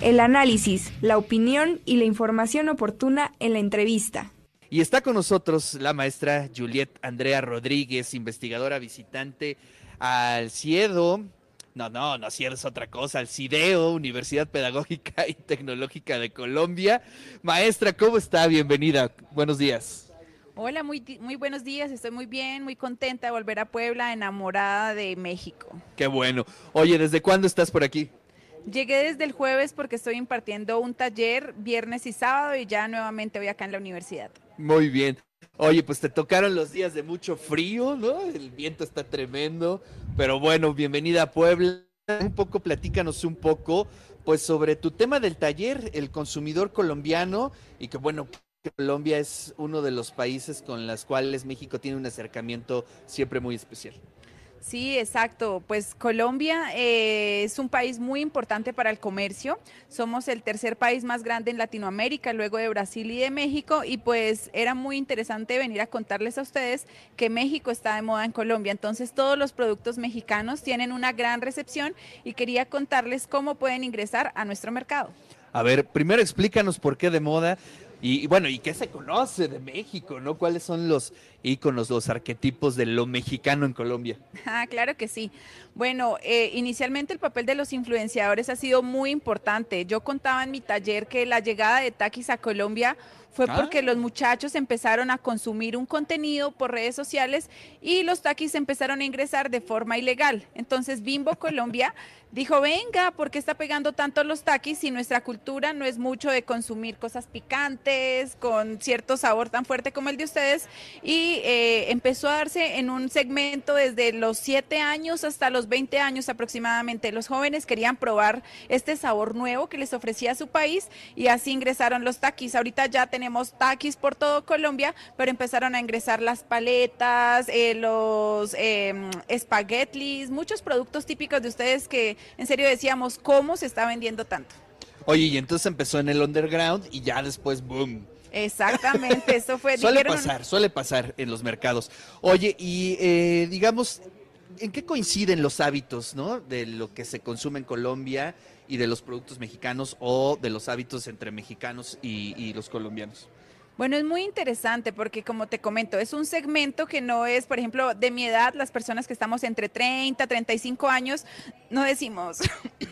El análisis, la opinión y la información oportuna en la entrevista. Y está con nosotros la maestra Juliet Andrea Rodríguez, investigadora visitante al CIEDO. No, no, no, CIEDO es otra cosa, al CIDEO, Universidad Pedagógica y Tecnológica de Colombia. Maestra, ¿cómo está? Bienvenida. Buenos días. Hola, muy, muy buenos días, estoy muy bien, muy contenta de volver a Puebla, enamorada de México. Qué bueno. Oye, ¿desde cuándo estás por aquí? Llegué desde el jueves porque estoy impartiendo un taller viernes y sábado y ya nuevamente voy acá en la universidad. Muy bien. Oye, pues te tocaron los días de mucho frío, ¿no? El viento está tremendo, pero bueno, bienvenida a Puebla. Un poco, platícanos un poco, pues sobre tu tema del taller, el consumidor colombiano, y que bueno, Colombia es uno de los países con los cuales México tiene un acercamiento siempre muy especial. Sí, exacto. Pues Colombia eh, es un país muy importante para el comercio. Somos el tercer país más grande en Latinoamérica, luego de Brasil y de México. Y pues era muy interesante venir a contarles a ustedes que México está de moda en Colombia. Entonces todos los productos mexicanos tienen una gran recepción y quería contarles cómo pueden ingresar a nuestro mercado. A ver, primero explícanos por qué de moda. Y, bueno, ¿y qué se conoce de México, no? ¿Cuáles son los íconos, los arquetipos de lo mexicano en Colombia? Ah, claro que sí. Bueno, eh, inicialmente el papel de los influenciadores ha sido muy importante. Yo contaba en mi taller que la llegada de Takis a Colombia fue ah. porque los muchachos empezaron a consumir un contenido por redes sociales y los taquis empezaron a ingresar de forma ilegal. Entonces Bimbo Colombia dijo, venga, ¿por qué está pegando tanto los taquis si nuestra cultura no es mucho de consumir cosas picantes, con cierto sabor tan fuerte como el de ustedes? Y eh, empezó a darse en un segmento desde los 7 años hasta los 20 años aproximadamente. Los jóvenes querían probar este sabor nuevo que les ofrecía su país y así ingresaron los taquis. Ahorita ya tenemos taquis por todo Colombia, pero empezaron a ingresar las paletas, eh, los eh, espaguetis, muchos productos típicos de ustedes que en serio decíamos, ¿cómo se está vendiendo tanto? Oye, y entonces empezó en el underground y ya después, boom. Exactamente, eso fue. suele pasar, suele pasar en los mercados. Oye, y eh, digamos, ¿en qué coinciden los hábitos, no? De lo que se consume en Colombia y de los productos mexicanos o de los hábitos entre mexicanos y los colombianos. Bueno, es muy interesante porque como te comento, es un segmento que no es, por ejemplo, de mi edad, las personas que estamos entre 30, 35 años, no decimos,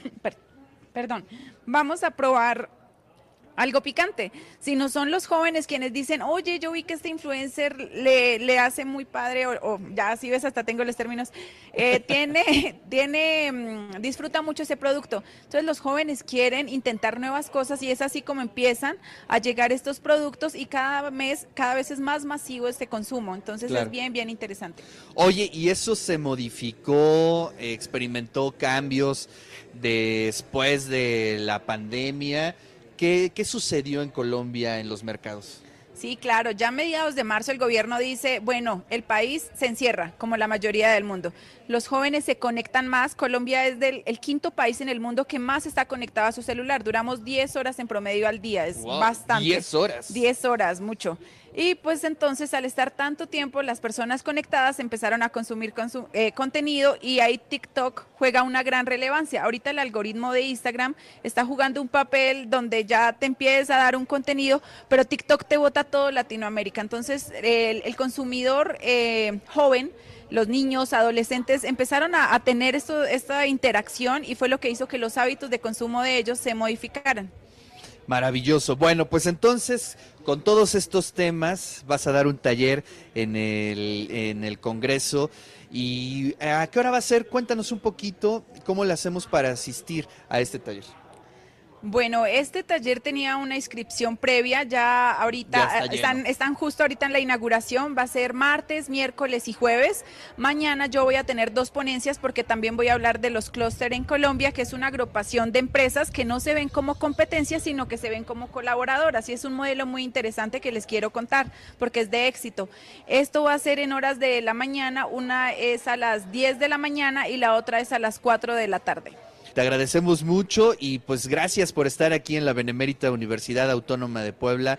perdón, vamos a probar algo picante, sino son los jóvenes quienes dicen, oye, yo vi que este influencer le, le hace muy padre, o, ya si ves, hasta tengo los términos, eh, tiene, tiene, mm, disfruta mucho ese producto. Entonces los jóvenes quieren intentar nuevas cosas y es así como empiezan a llegar estos productos y cada mes, cada vez es más masivo este consumo. Entonces es bien, bien interesante. Oye, ¿y eso se modificó, experimentó cambios después de la pandemia? ¿Qué, sucedió en Colombia en los mercados? Sí, claro, ya a mediados de marzo el gobierno dice, bueno, el país se encierra, como la mayoría del mundo. Los jóvenes se conectan más. Colombia es del, el quinto país en el mundo que más está conectado a su celular. Duramos 10 horas en promedio al día, es bastante. 10 horas. 10 horas, mucho. Y pues entonces al estar tanto tiempo las personas conectadas empezaron a consumir eh, contenido y ahí TikTok juega una gran relevancia. Ahorita el algoritmo de Instagram está jugando un papel donde ya te empieza a dar un contenido, pero TikTok te vota todo Latinoamérica. Entonces el, consumidor eh, joven los niños, adolescentes empezaron a, tener esta interacción y fue lo que hizo que los hábitos de consumo de ellos se modificaran. Maravilloso. Bueno, pues entonces, con todos estos temas, vas a dar un taller en el, en el Congreso. ¿Y a qué hora va a ser? Cuéntanos un poquito cómo le hacemos para asistir a este taller. Bueno, este taller tenía una inscripción previa, ya ahorita están, están justo ahorita en la inauguración, va a ser martes, miércoles y jueves. Mañana yo voy a tener dos ponencias porque también voy a hablar de los clúster en Colombia, que es una agrupación de empresas que no se ven como competencia, sino que se ven como colaboradoras y es un modelo muy interesante que les quiero contar porque es de éxito. Esto va a ser en horas de la mañana, una es a las 10 de la mañana y la otra es a las 4 de la tarde. Te agradecemos mucho y pues gracias por estar aquí en la Benemérita Universidad Autónoma de Puebla.